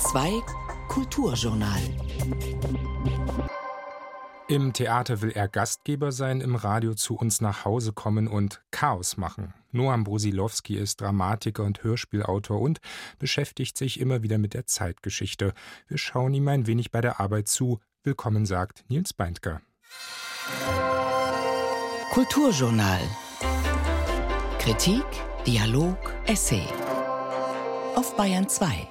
HR2 Kulturjournal. Im Theater will er Gastgeber sein, im Radio zu uns nach Hause kommen und Chaos machen. Noam Brusilowski ist Dramatiker und Hörspielautor und beschäftigt sich immer wieder mit der Zeitgeschichte. Wir schauen ihm ein wenig bei der Arbeit zu. Willkommen sagt Nils Beindker. Kulturjournal. Kritik, Dialog, Essay. Auf Bayern 2.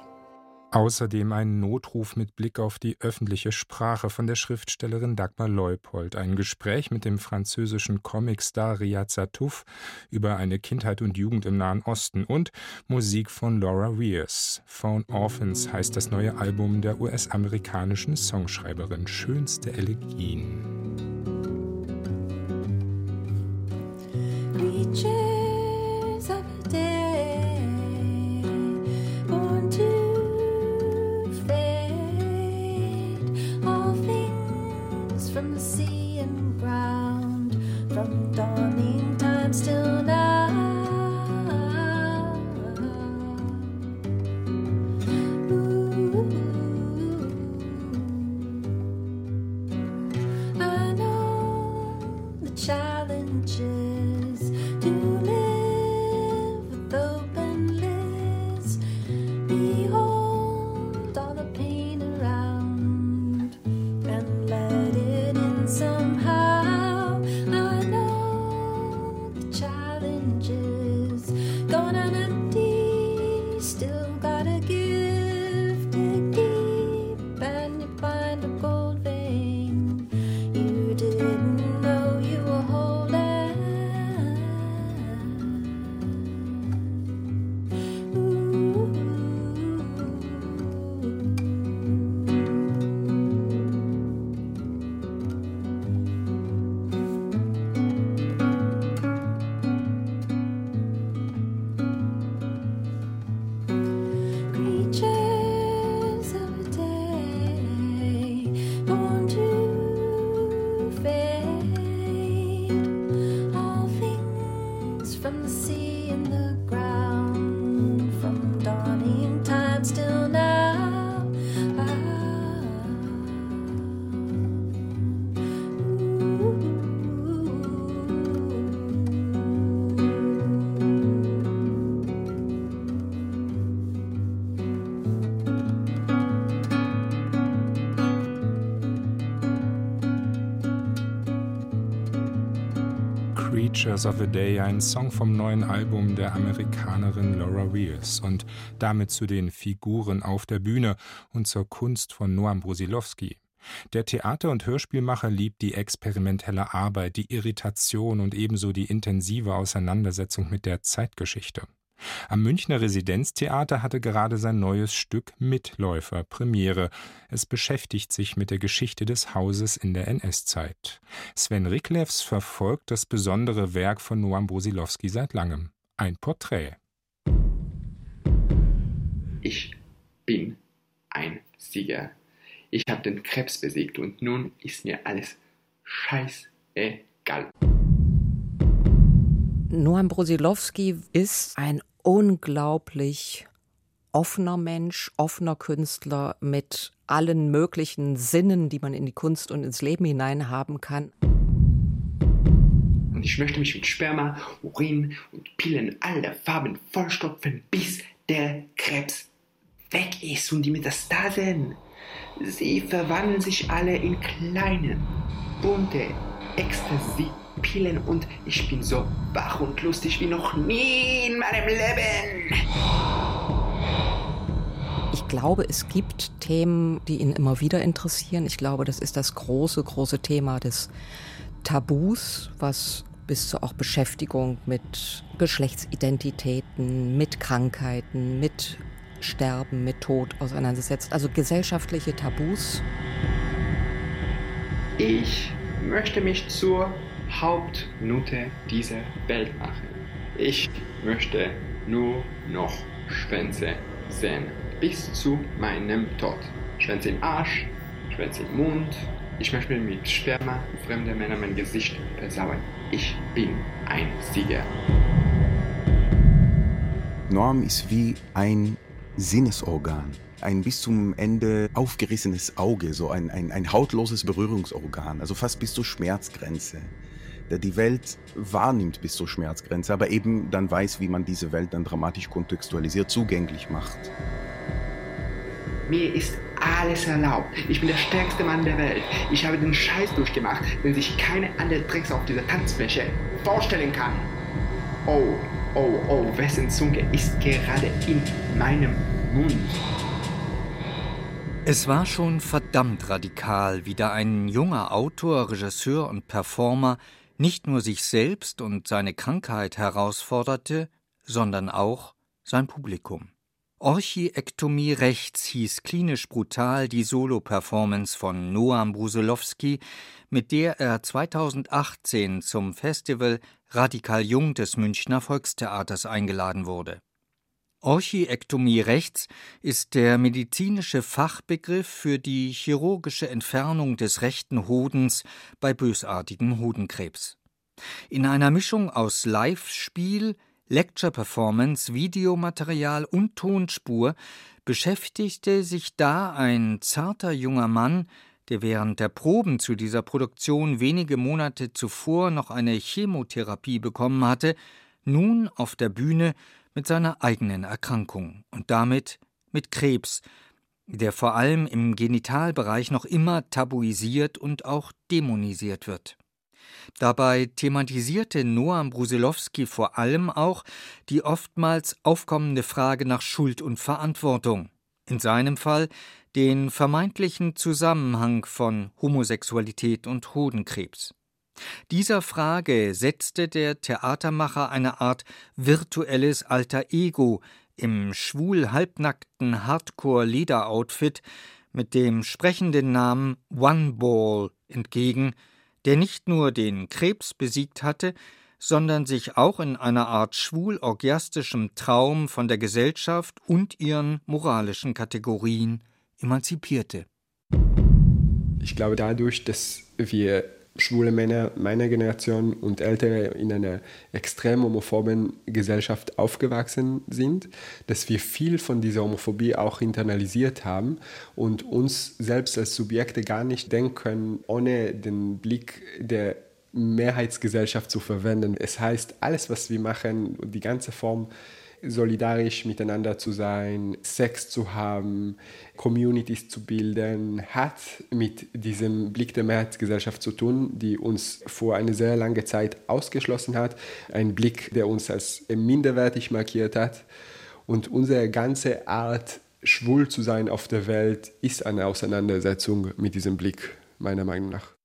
Außerdem ein Notruf mit Blick auf die öffentliche Sprache von der Schriftstellerin Dagmar Leupold, ein Gespräch mit dem französischen Comicstar Riyad Satouf über eine Kindheit und Jugend im Nahen Osten und Musik von Laura Rears. Phone Orphans heißt das neue Album der US-amerikanischen Songschreiberin Schönste Elegien. Creatures dawning time still Creatures of a Day, ein Song vom neuen Album der Amerikanerin Laura Rears und damit zu den Figuren auf der Bühne und zur Kunst von Noam Brusilowski. Der Theater- und Hörspielmacher liebt die experimentelle Arbeit, die Irritation und ebenso die intensive Auseinandersetzung mit der Zeitgeschichte. Am Münchner Residenztheater hatte gerade sein neues Stück Mitläufer Premiere. Es beschäftigt sich mit der Geschichte des Hauses in der NS-Zeit. Sven Riklevs verfolgt das besondere Werk von Noam Brusilowski seit langem. Ein Porträt. Ich bin ein Sieger. Ich habe den Krebs besiegt und nun ist mir alles scheißegal. Noam Brusilowski ist ein unglaublich offener Mensch, offener Künstler mit allen möglichen Sinnen, die man in die Kunst und ins Leben hinein haben kann. Und ich möchte mich mit Sperma, Urin und Pillen aller Farben vollstopfen, bis der Krebs weg ist und die Metastasen. Sie verwandeln sich alle in kleine, bunte Ecstasy-Pillen und ich bin so wach und lustig wie noch nie in meinem Leben. Ich glaube, es gibt Themen, die ihn immer wieder interessieren. Ich glaube, das ist das große, große Thema des Tabus, was bis zur auch Beschäftigung mit Geschlechtsidentitäten, mit Krankheiten, mit Sterben, mit Tod auseinandersetzt. Also gesellschaftliche Tabus. Ich möchte mich zur Hauptnote dieser Welt machen. Ich möchte nur noch Schwänze sehen. Bis zu meinem Tod. Schwänze im Arsch, Schwänze im Mund. Ich möchte mit Sperma fremder Männer mein Gesicht versauen. Ich bin ein Sieger. Norm ist wie ein Sinnesorgan. ein bis zum Ende aufgerissenes Auge, so ein, ein, ein hautloses Berührungsorgan, also fast bis zur Schmerzgrenze der die Welt wahrnimmt bis zur Schmerzgrenze, aber eben dann weiß, wie man diese Welt dann dramatisch kontextualisiert zugänglich macht. Mir ist alles erlaubt. Ich bin der stärkste Mann der Welt. Ich habe den Scheiß durchgemacht, den sich keine andere Drecks auf dieser Tanzfläche vorstellen kann. Oh, oh, oh, wessen Zunge ist gerade in meinem Mund? Es war schon verdammt radikal, wie da ein junger Autor, Regisseur und Performer nicht nur sich selbst und seine Krankheit herausforderte, sondern auch sein Publikum. Orchiektomie rechts hieß klinisch brutal die Solo-Performance von Noam Brusilowski, mit der er 2018 zum Festival Radikal Jung des Münchner Volkstheaters eingeladen wurde. Orchiektomie rechts ist der medizinische Fachbegriff für die chirurgische Entfernung des rechten Hodens bei bösartigem Hodenkrebs. In einer Mischung aus Live-Spiel, Lecture-Performance, Videomaterial und Tonspur beschäftigte sich da ein zarter junger Mann, der während der Proben zu dieser Produktion wenige Monate zuvor noch eine Chemotherapie bekommen hatte, nun auf der Bühne mit seiner eigenen Erkrankung und damit mit Krebs, der vor allem im Genitalbereich noch immer tabuisiert und auch dämonisiert wird. Dabei thematisierte Noam Brusilowski vor allem auch die oftmals aufkommende Frage nach Schuld und Verantwortung. In seinem Fall den vermeintlichen Zusammenhang von Homosexualität und Hodenkrebs. Dieser Frage setzte der Theatermacher eine Art virtuelles Alter Ego im schwul halbnackten Hardcore-Leder-Outfit mit dem sprechenden Namen One Ball entgegen, der nicht nur den Krebs besiegt hatte, sondern sich auch in einer Art schwul-orgiastischem Traum von der Gesellschaft und ihren moralischen Kategorien emanzipierte. Ich glaube, dadurch, dass wir schwule Männer meiner Generation und Ältere in einer extrem homophoben Gesellschaft aufgewachsen sind, dass wir viel von dieser Homophobie auch internalisiert haben und uns selbst als Subjekte gar nicht denken können, ohne den Blick der Mehrheitsgesellschaft zu verwenden. Es heißt, alles, was wir machen, die ganze Form solidarisch miteinander zu sein, Sex zu haben, Communities zu bilden, hat mit diesem Blick der Mehrheitsgesellschaft zu tun, die uns vor einer sehr langen Zeit ausgeschlossen hat. Ein Blick, der uns als minderwertig markiert hat. Und unsere ganze Art, schwul zu sein auf der Welt, ist eine Auseinandersetzung mit diesem Blick, meiner Meinung nach.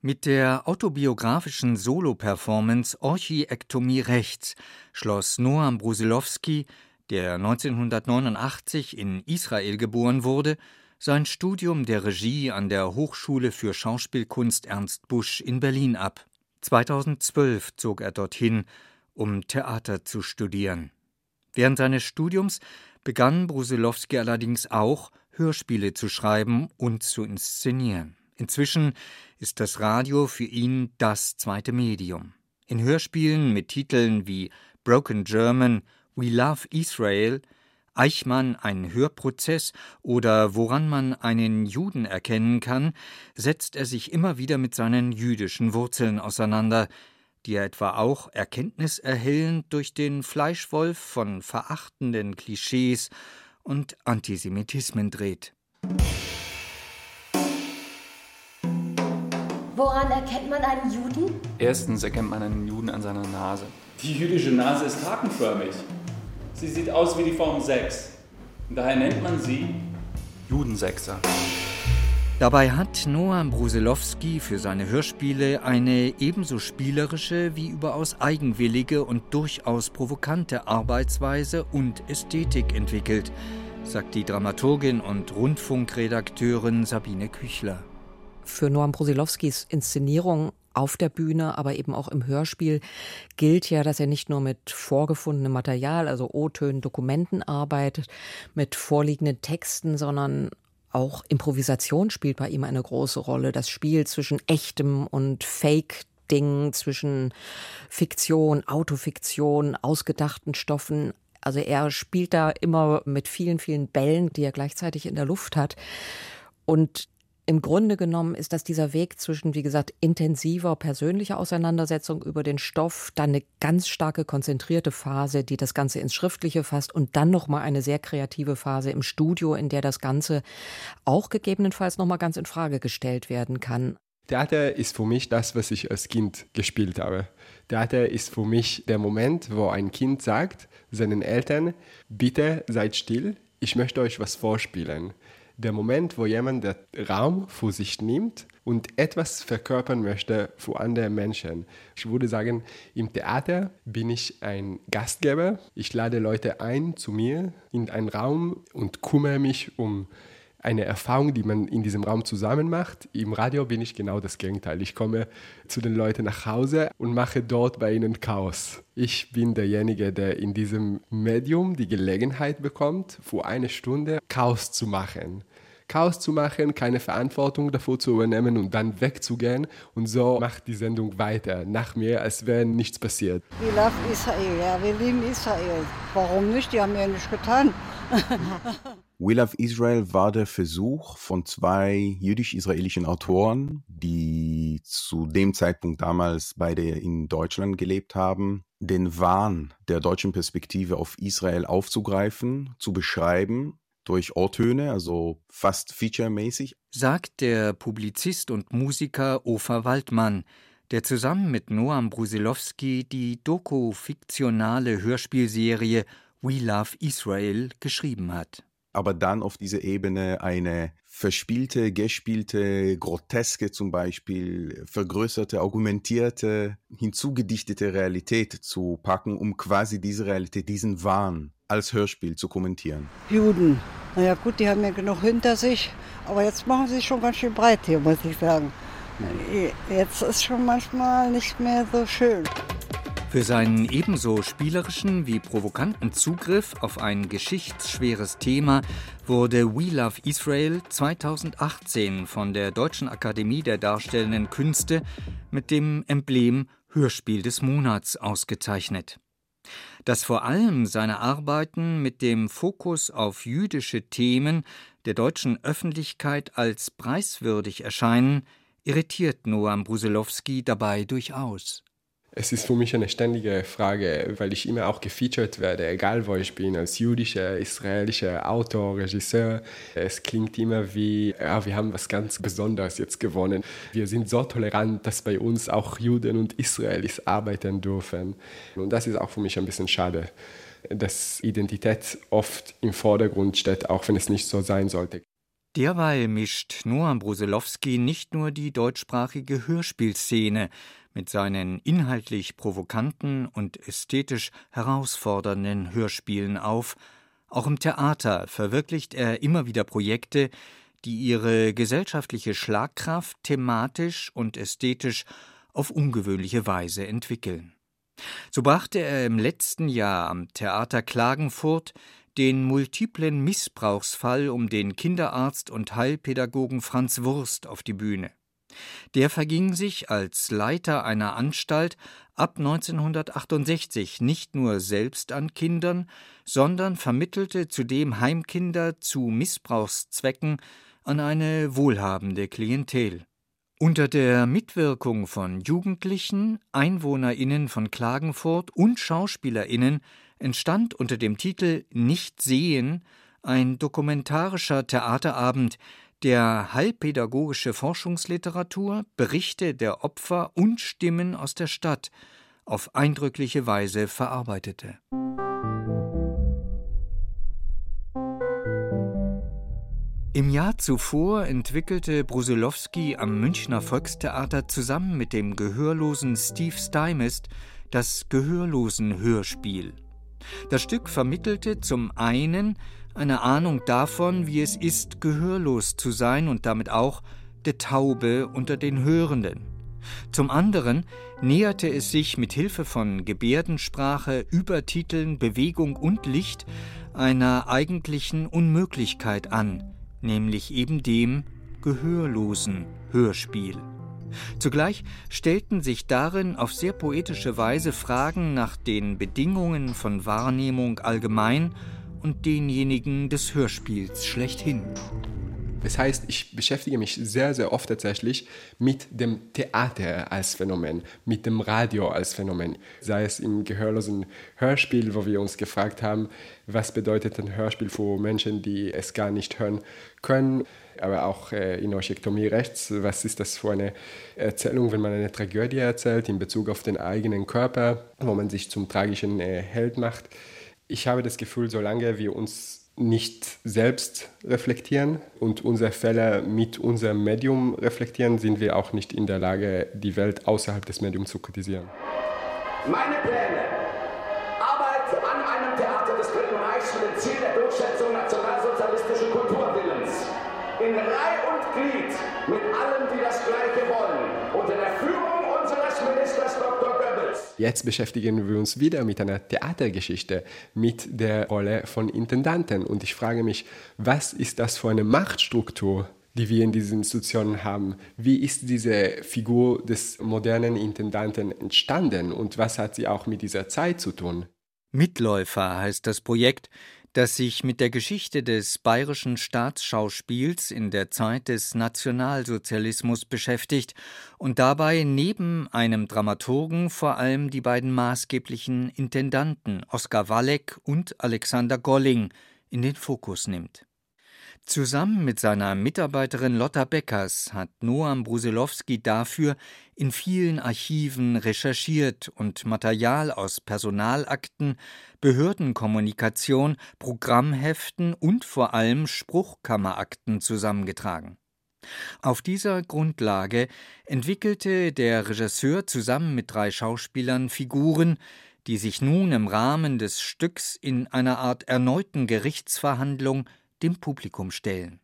Mit der autobiografischen Solo-Performance Orchiektomie rechts schloss Noam Brusilowski, der 1989 in Israel geboren wurde, sein Studium der Regie an der Hochschule für Schauspielkunst Ernst Busch in Berlin ab. 2012 zog er dorthin, um Theater zu studieren. Während seines Studiums begann Brusilowski allerdings auch, Hörspiele zu schreiben und zu inszenieren. Inzwischen ist das Radio für ihn das zweite Medium. In Hörspielen mit Titeln wie Broken German, We Love Israel, Eichmann ein Hörprozess oder woran man einen Juden erkennen kann, setzt er sich immer wieder mit seinen jüdischen Wurzeln auseinander, die er etwa auch erkenntniserhellend durch den Fleischwolf von verachtenden Klischees und Antisemitismen dreht. Woran erkennt man einen Juden? Erstens erkennt man einen Juden an seiner Nase. Die jüdische Nase ist hakenförmig. Sie sieht aus wie die Form 6. Daher nennt man sie Judensechser. Dabei hat Noam Brusilowski für seine Hörspiele eine ebenso spielerische wie überaus eigenwillige und durchaus provokante Arbeitsweise und Ästhetik entwickelt, sagt die Dramaturgin und Rundfunkredakteurin Sabine Küchler für Noam Brusilowskis Inszenierung auf der Bühne, aber eben auch im Hörspiel gilt ja, dass er nicht nur mit vorgefundenem Material, also O-Tönen, Dokumenten arbeitet, mit vorliegenden Texten, sondern auch Improvisation spielt bei ihm eine große Rolle. Das Spiel zwischen echtem und Fake Ding zwischen Fiktion, Autofiktion, ausgedachten Stoffen. Also er spielt da immer mit vielen, vielen Bällen, die er gleichzeitig in der Luft hat. Und im Grunde genommen ist das dieser Weg zwischen, wie gesagt, intensiver persönlicher Auseinandersetzung über den Stoff, dann eine ganz starke konzentrierte Phase, die das Ganze ins Schriftliche fasst und dann nochmal eine sehr kreative Phase im Studio, in der das Ganze auch gegebenenfalls nochmal ganz in Frage gestellt werden kann. Theater ist für mich das, was ich als Kind gespielt habe. Theater ist für mich der Moment, wo ein Kind sagt seinen Eltern, bitte seid still, ich möchte euch was vorspielen der Moment, wo jemand den Raum für sich nimmt und etwas verkörpern möchte für andere Menschen. Ich würde sagen, im Theater bin ich ein Gastgeber. Ich lade Leute ein zu mir in einen Raum und kümmere mich um eine Erfahrung, die man in diesem Raum zusammen macht. Im Radio bin ich genau das Gegenteil. Ich komme zu den Leuten nach Hause und mache dort bei ihnen Chaos. Ich bin derjenige, der in diesem Medium die Gelegenheit bekommt, für eine Stunde Chaos zu machen. Chaos zu machen, keine Verantwortung davor zu übernehmen und dann wegzugehen. Und so macht die Sendung weiter, nach mir, als wäre nichts passiert. We love Israel, ja, wir lieben Israel. Warum nicht? Die haben ja nichts getan. We Love Israel war der Versuch von zwei jüdisch-israelischen Autoren, die zu dem Zeitpunkt damals beide in Deutschland gelebt haben, den Wahn der deutschen Perspektive auf Israel aufzugreifen, zu beschreiben durch O-Töne, also fast featuremäßig. Sagt der Publizist und Musiker Ofer Waldmann, der zusammen mit Noam Brusilowski die doku-fiktionale Hörspielserie We Love Israel geschrieben hat. Aber dann auf diese Ebene eine verspielte, gespielte, groteske zum Beispiel, vergrößerte, argumentierte, hinzugedichtete Realität zu packen, um quasi diese Realität, diesen Wahn als Hörspiel zu kommentieren. Juden. Naja gut, die haben ja genug hinter sich, aber jetzt machen sie schon ganz schön breit hier, muss ich sagen. Jetzt ist schon manchmal nicht mehr so schön. Für seinen ebenso spielerischen wie provokanten Zugriff auf ein geschichtsschweres Thema wurde We Love Israel 2018 von der Deutschen Akademie der Darstellenden Künste mit dem Emblem Hörspiel des Monats ausgezeichnet. Dass vor allem seine Arbeiten mit dem Fokus auf jüdische Themen der deutschen Öffentlichkeit als preiswürdig erscheinen, irritiert Noam Brusilowski dabei durchaus. Es ist für mich eine ständige Frage, weil ich immer auch gefeatured werde, egal wo ich bin, als jüdischer, israelischer Autor, Regisseur. Es klingt immer wie, ja, wir haben was ganz Besonderes jetzt gewonnen. Wir sind so tolerant, dass bei uns auch Juden und Israelis arbeiten dürfen. Und das ist auch für mich ein bisschen schade, dass Identität oft im Vordergrund steht, auch wenn es nicht so sein sollte. Derweil mischt Noam Brusilowski nicht nur die deutschsprachige Hörspielszene, mit seinen inhaltlich provokanten und ästhetisch herausfordernden Hörspielen auf, auch im Theater verwirklicht er immer wieder Projekte, die ihre gesellschaftliche Schlagkraft thematisch und ästhetisch auf ungewöhnliche Weise entwickeln. So brachte er im letzten Jahr am Theater Klagenfurt den multiplen Missbrauchsfall um den Kinderarzt und Heilpädagogen Franz Wurst auf die Bühne. Der verging sich als Leiter einer Anstalt ab 1968 nicht nur selbst an Kindern, sondern vermittelte zudem Heimkinder zu Missbrauchszwecken an eine wohlhabende Klientel. Unter der Mitwirkung von Jugendlichen, Einwohnerinnen von Klagenfurt und Schauspielerinnen entstand unter dem Titel Nicht sehen ein dokumentarischer Theaterabend, der heilpädagogische Forschungsliteratur, Berichte der Opfer und Stimmen aus der Stadt auf eindrückliche Weise verarbeitete. Im Jahr zuvor entwickelte Brusilowski am Münchner Volkstheater zusammen mit dem gehörlosen Steve Stymist das Gehörlosen-Hörspiel. Das Stück vermittelte zum einen eine Ahnung davon, wie es ist, gehörlos zu sein und damit auch der Taube unter den Hörenden. Zum anderen näherte es sich mit Hilfe von Gebärdensprache, Übertiteln, Bewegung und Licht einer eigentlichen Unmöglichkeit an, nämlich eben dem gehörlosen Hörspiel. Zugleich stellten sich darin auf sehr poetische Weise Fragen nach den Bedingungen von Wahrnehmung allgemein und denjenigen des Hörspiels schlechthin. Das heißt, ich beschäftige mich sehr, sehr oft tatsächlich mit dem Theater als Phänomen, mit dem Radio als Phänomen. Sei es im gehörlosen Hörspiel, wo wir uns gefragt haben, was bedeutet ein Hörspiel für Menschen, die es gar nicht hören können, aber auch äh, in Orchektomie rechts, was ist das für eine Erzählung, wenn man eine Tragödie erzählt in Bezug auf den eigenen Körper, wo man sich zum tragischen äh, Held macht. Ich habe das Gefühl, solange wir uns nicht selbst reflektieren und unsere Fälle mit unserem Medium reflektieren, sind wir auch nicht in der Lage, die Welt außerhalb des Mediums zu kritisieren. Meine Pläne. Jetzt beschäftigen wir uns wieder mit einer Theatergeschichte, mit der Rolle von Intendanten. Und ich frage mich, was ist das für eine Machtstruktur, die wir in diesen Institutionen haben? Wie ist diese Figur des modernen Intendanten entstanden und was hat sie auch mit dieser Zeit zu tun? Mitläufer heißt das Projekt, das sich mit der Geschichte des bayerischen Staatsschauspiels in der Zeit des Nationalsozialismus beschäftigt und dabei neben einem Dramaturgen vor allem die beiden maßgeblichen Intendanten Oskar Walleck und Alexander Golling in den Fokus nimmt. Zusammen mit seiner Mitarbeiterin Lotta Beckers hat Noam Brusilowski dafür in vielen Archiven recherchiert und Material aus Personalakten, Behördenkommunikation, Programmheften und vor allem Spruchkammerakten zusammengetragen. Auf dieser Grundlage entwickelte der Regisseur zusammen mit drei Schauspielern Figuren, die sich nun im Rahmen des Stücks in einer Art erneuten Gerichtsverhandlung dem Publikum stellen.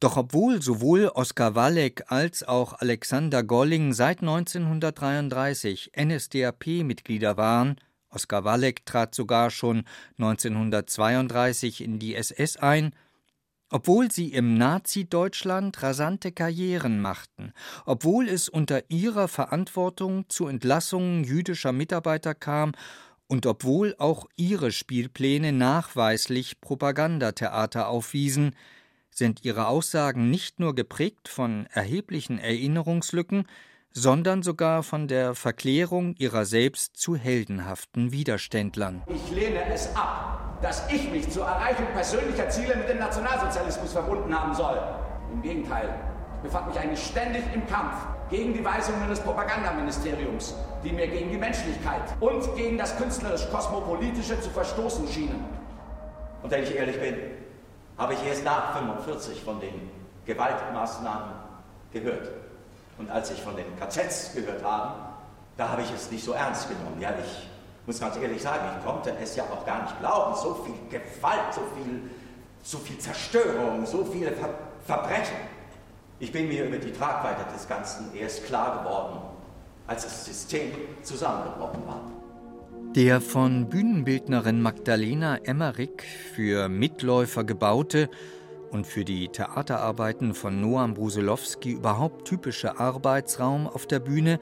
Doch obwohl sowohl Oskar Walleck als auch Alexander Golling seit 1933 NSDAP-Mitglieder waren, Oskar Walleck trat sogar schon 1932 in die SS ein, obwohl sie im Nazi-Deutschland rasante Karrieren machten, obwohl es unter ihrer Verantwortung zu Entlassungen jüdischer Mitarbeiter kam und obwohl auch ihre Spielpläne nachweislich Propagandatheater aufwiesen, sind ihre Aussagen nicht nur geprägt von erheblichen Erinnerungslücken, sondern sogar von der Verklärung ihrer selbst zu heldenhaften Widerständlern. Ich lehne es ab, dass ich mich zur Erreichung persönlicher Ziele mit dem Nationalsozialismus verbunden haben soll. Im Gegenteil, ich befand mich eigentlich ständig im Kampf gegen die Weisungen des Propagandaministeriums, die mir gegen die Menschlichkeit und gegen das künstlerisch-kosmopolitische zu verstoßen schienen. Und wenn ich ehrlich bin, habe ich erst nach 45 von den Gewaltmaßnahmen gehört. Und als ich von den KZs gehört habe, da habe ich es nicht so ernst genommen. Ja, ich muss ganz ehrlich sagen, ich konnte es ja auch gar nicht glauben. So viel Gewalt, so viel, so viel Zerstörung, so viele Ver Verbrechen. Ich bin mir über die Tragweite des Ganzen erst klar geworden, als das System zusammengebrochen war. Der von Bühnenbildnerin Magdalena Emmerich für Mitläufer gebaute und für die Theaterarbeiten von Noam Brusilowski überhaupt typische Arbeitsraum auf der Bühne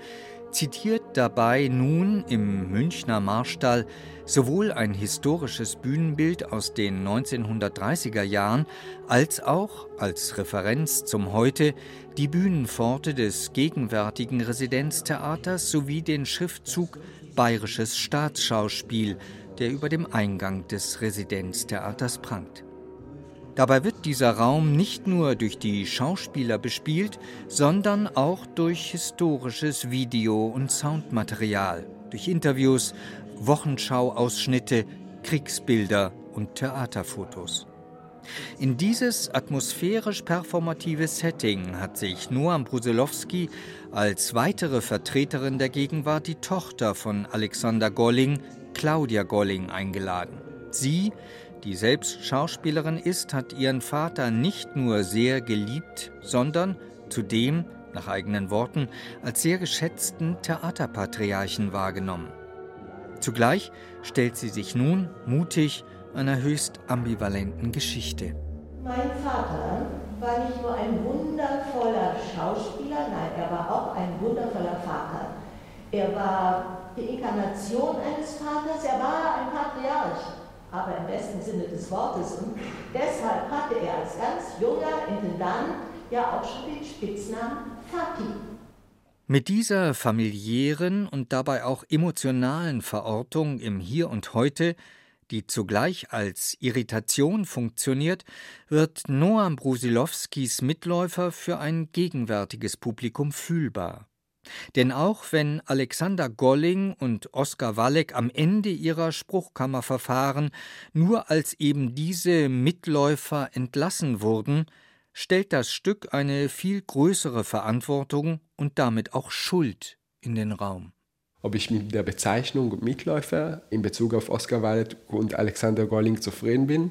zitiert dabei nun im Münchner Marstall sowohl ein historisches Bühnenbild aus den 1930er Jahren als auch als Referenz zum Heute die Bühnenpforte des gegenwärtigen Residenztheaters sowie den Schriftzug Bayerisches Staatsschauspiel, der über dem Eingang des Residenztheaters prangt. Dabei wird dieser Raum nicht nur durch die Schauspieler bespielt, sondern auch durch historisches Video- und Soundmaterial, durch Interviews, Wochenschauausschnitte, Kriegsbilder und Theaterfotos. In dieses atmosphärisch-performative Setting hat sich Noam Brusilowski als weitere Vertreterin der Gegenwart die Tochter von Alexander Golling, Claudia Golling, eingeladen. Sie die selbst Schauspielerin ist, hat ihren Vater nicht nur sehr geliebt, sondern zudem, nach eigenen Worten, als sehr geschätzten Theaterpatriarchen wahrgenommen. Zugleich stellt sie sich nun mutig einer höchst ambivalenten Geschichte. Mein Vater war nicht nur ein wundervoller Schauspieler, nein, er war auch ein wundervoller Vater. Er war die Inkarnation eines Vaters, er war ein Patriarch, aber im besten Sinne des Wortes. Und deshalb hatte er als ganz junger Intendant ja auch schon den Spitznamen Fati. Mit dieser familiären und dabei auch emotionalen Verortung im Hier und Heute, die zugleich als Irritation funktioniert, wird Noam Brusilowskis Mitläufer für ein gegenwärtiges Publikum fühlbar. Denn auch wenn Alexander Golling und Oskar Walleck am Ende ihrer Spruchkammerverfahren nur als eben diese Mitläufer entlassen wurden, stellt das Stück eine viel größere Verantwortung und damit auch Schuld in den Raum. Ob ich mit der Bezeichnung Mitläufer in Bezug auf Oskar Wallet und Alexander Golling zufrieden bin,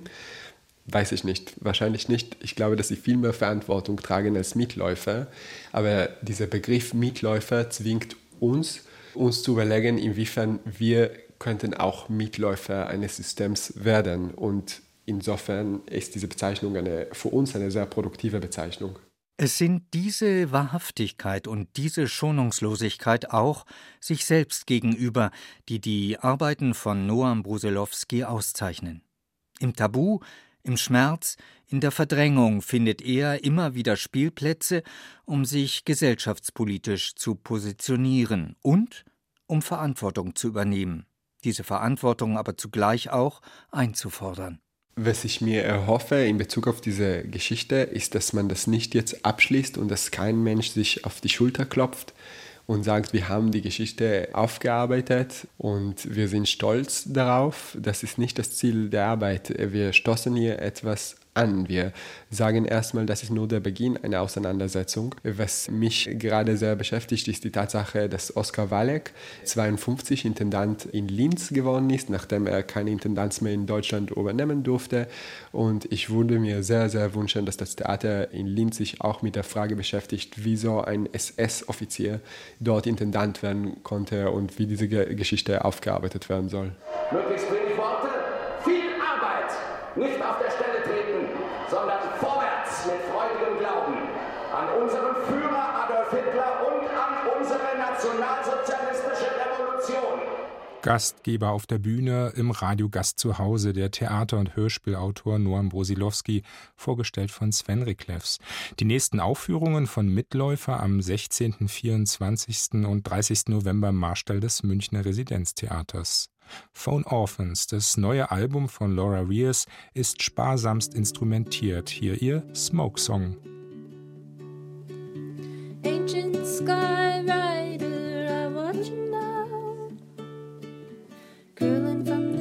weiß ich nicht. Wahrscheinlich nicht. Ich glaube, dass sie viel mehr Verantwortung tragen als Mitläufer. Aber dieser Begriff Mitläufer zwingt uns, uns zu überlegen, inwiefern wir könnten auch Mitläufer eines Systems werden. Und insofern ist diese Bezeichnung eine, für uns eine sehr produktive Bezeichnung. Es sind diese Wahrhaftigkeit und diese Schonungslosigkeit auch sich selbst gegenüber, die die Arbeiten von Noam Brusilowski auszeichnen. Im Tabu, im Schmerz, in der Verdrängung findet er immer wieder Spielplätze, um sich gesellschaftspolitisch zu positionieren und um Verantwortung zu übernehmen, diese Verantwortung aber zugleich auch einzufordern. Was ich mir erhoffe in Bezug auf diese Geschichte, ist, dass man das nicht jetzt abschließt und dass kein Mensch sich auf die Schulter klopft und sagt, wir haben die Geschichte aufgearbeitet und wir sind stolz darauf. Das ist nicht das Ziel der Arbeit. Wir stoßen hier etwas an. Wir sagen erstmal, das ist nur der Beginn einer Auseinandersetzung. Was mich gerade sehr beschäftigt, ist die Tatsache, dass Oskar Walek 52 Intendant in Linz geworden ist, nachdem er keine Intendanz mehr in Deutschland übernehmen durfte. Und ich würde mir sehr, sehr wünschen, dass das Theater in Linz sich auch mit der Frage beschäftigt, wieso ein SS-Offizier dort Intendant werden konnte und wie diese Geschichte aufgearbeitet werden soll. Möglichst wenig Worte. Nicht auf der Stelle treten, sondern vorwärts mit freudigem Glauben an unseren Führer Adolf Hitler und an unsere nationalsozialistische Revolution. Gastgeber auf der Bühne, im Radiogast zu Hause, der Theater- und Hörspielautor Noam Brosilowski, vorgestellt von Sven Riklefs. Die nächsten Aufführungen von Mitläufer am 16., 24. und 30. November im Marstall des Münchner Residenztheaters. Phone Orphans, das neue Album von Laura Rears, ist sparsamst instrumentiert. Hier ihr Smoke Song. Ancient sky rider, I watch you now, curling from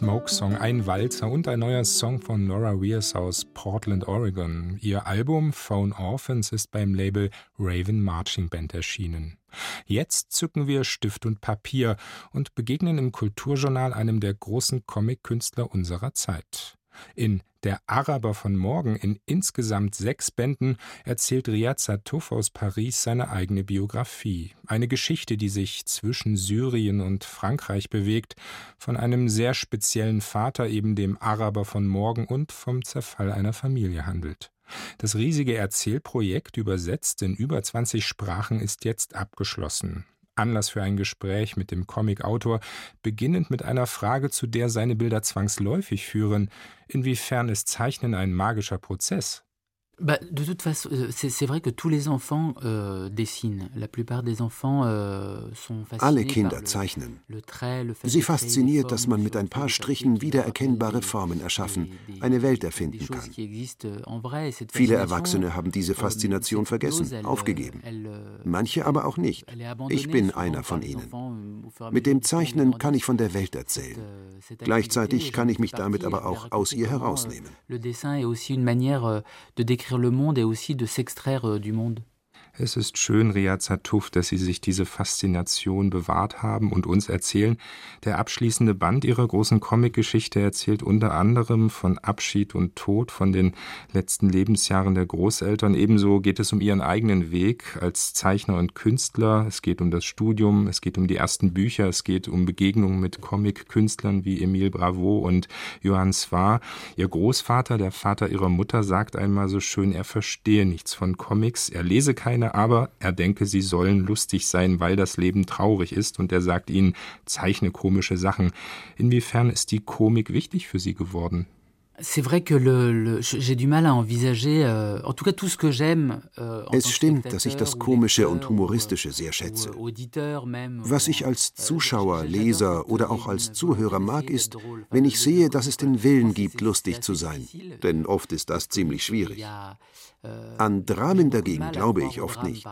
Smoke Song, ein Walzer und ein neuer Song von Laura Weirs aus Portland, Oregon. Ihr Album Phone Orphans ist beim Label Raven Marching Band erschienen. Jetzt zücken wir Stift und Papier und begegnen im Kulturjournal einem der großen Comic-Künstler unserer Zeit. In Der Araber von morgen in insgesamt sechs Bänden erzählt Riyad Satouf aus Paris seine eigene Biografie. Eine Geschichte, die sich zwischen Syrien und Frankreich bewegt, von einem sehr speziellen Vater, eben dem Araber von morgen und vom Zerfall einer Familie handelt. Das riesige Erzählprojekt, übersetzt in über 20 Sprachen, ist jetzt abgeschlossen. Anlass für ein Gespräch mit dem Comicautor, beginnend mit einer Frage, zu der seine Bilder zwangsläufig führen. Inwiefern ist Zeichnen ein magischer Prozess? Bah, de toute façon, euh, c'est vrai que tous les enfants euh, dessinent. La plupart des enfants euh, sont Alle Kinder le, zeichnen. Sie fasziniert, dass man mit ein paar Strichen wiedererkennbare Formen erschaffen, eine Welt erfinden kann. euh, Viele Erwachsene haben diese Faszination vergessen, aufgegeben. Manche aber auch nicht. Ich bin einer von ihnen. Mit dem Zeichnen kann ich von der Welt erzählen. Gleichzeitig kann ich mich damit aber auch aus ihr herausnehmen. Le dessin est aussi une manière euh, de décrire le monde et aussi de s'extraire euh, du monde. Es ist schön, Riyad Satouf, dass Sie sich diese Faszination bewahrt haben und uns erzählen. Der abschließende Band Ihrer großen Comicgeschichte erzählt unter anderem von Abschied und Tod, von den letzten Lebensjahren der Großeltern. Ebenso geht es um Ihren eigenen Weg als Zeichner und Künstler. Es geht um das Studium, es geht um die ersten Bücher, es geht um Begegnungen mit Comic-Künstlern wie Emile Bravo und Johann Swar. Ihr Großvater, der Vater Ihrer Mutter, sagt einmal so schön, er verstehe nichts von Comics, er lese keine, aber er denke, sie sollen lustig sein, weil das Leben traurig ist und er sagt ihnen, zeichne komische Sachen. Inwiefern ist die Komik wichtig für Sie geworden? Euh. Euh, Es stimmt, dass ich das Komische und Humoristische sehr schätze. euh. Was ich als Zuschauer, Leser oder auch als Zuhörer mag, ist, wenn ich sehe, dass es den Willen gibt, lustig zu sein. Denn oft ist das ziemlich schwierig. An Dramen dagegen glaube ich oft nicht.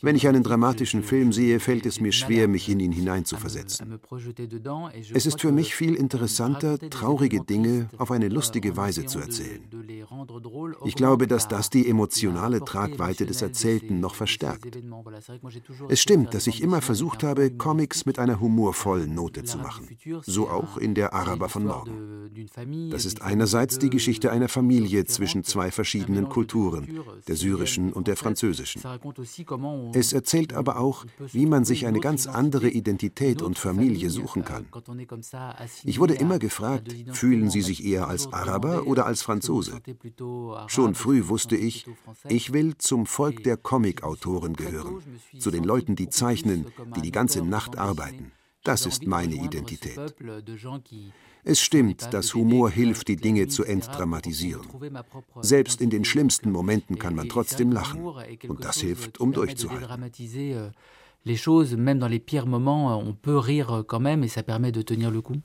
Wenn ich einen dramatischen Film sehe, fällt es mir schwer, mich in ihn hineinzuversetzen. Es ist für mich viel interessanter, traurige Dinge auf eine lustige Weise zu erzählen. Ich glaube, dass das die emotionale Tragweite des Erzählten noch verstärkt. Es stimmt, dass ich immer versucht habe, Comics mit einer humorvollen Note zu machen. So auch in der Araber von morgen. Das ist einerseits die Geschichte einer Familie zwischen zwei verschiedenen Kulturen, der syrischen und der französischen. Es erzählt aber auch, wie man sich eine ganz andere Identität und Familie suchen kann. Ich wurde immer gefragt, fühlen Sie sich eher als Araber oder als Franzose? Schon früh wusste ich, ich will zum Volk der Comicautoren gehören, zu den Leuten, die zeichnen, die die ganze Nacht arbeiten. Das ist meine Identität. Es stimmt, dass Humor hilft, die Dinge zu entdramatisieren. Selbst in den schlimmsten Momenten kann man trotzdem lachen. Und das hilft, um durchzuhalten. Euh, les choses, même dans les pires moments, euh, on peut rire euh, quand même et ça permet de tenir le coup.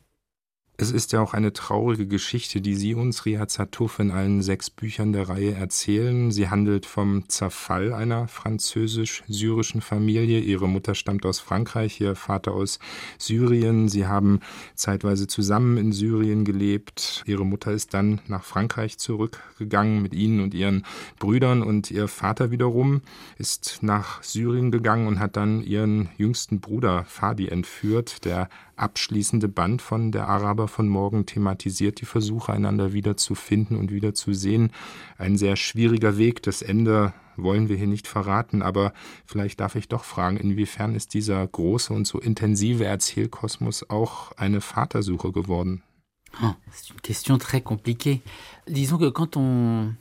Es ist ja auch eine traurige Geschichte, die Sie uns, Riyad Satouf, in allen sechs Büchern der Reihe erzählen. Sie handelt vom Zerfall einer französisch-syrischen Familie. Ihre Mutter stammt aus Frankreich, ihr Vater aus Syrien. Sie haben zeitweise zusammen in Syrien gelebt. Ihre Mutter ist dann nach Frankreich zurückgegangen mit ihnen und ihren Brüdern und ihr Vater wiederum ist nach Syrien gegangen und hat dann ihren jüngsten Bruder Fadi entführt. Der abschließende Band von Der Araber von morgen thematisiert die Versuche, einander wiederzufinden und wiederzusehen. Ein sehr schwieriger Weg. Das Ende wollen wir hier nicht verraten, aber vielleicht darf ich doch fragen, inwiefern ist dieser große und so intensive Erzählkosmos auch eine Vatersuche geworden? Ah, c'est une question très compliquée. Disons que quand on,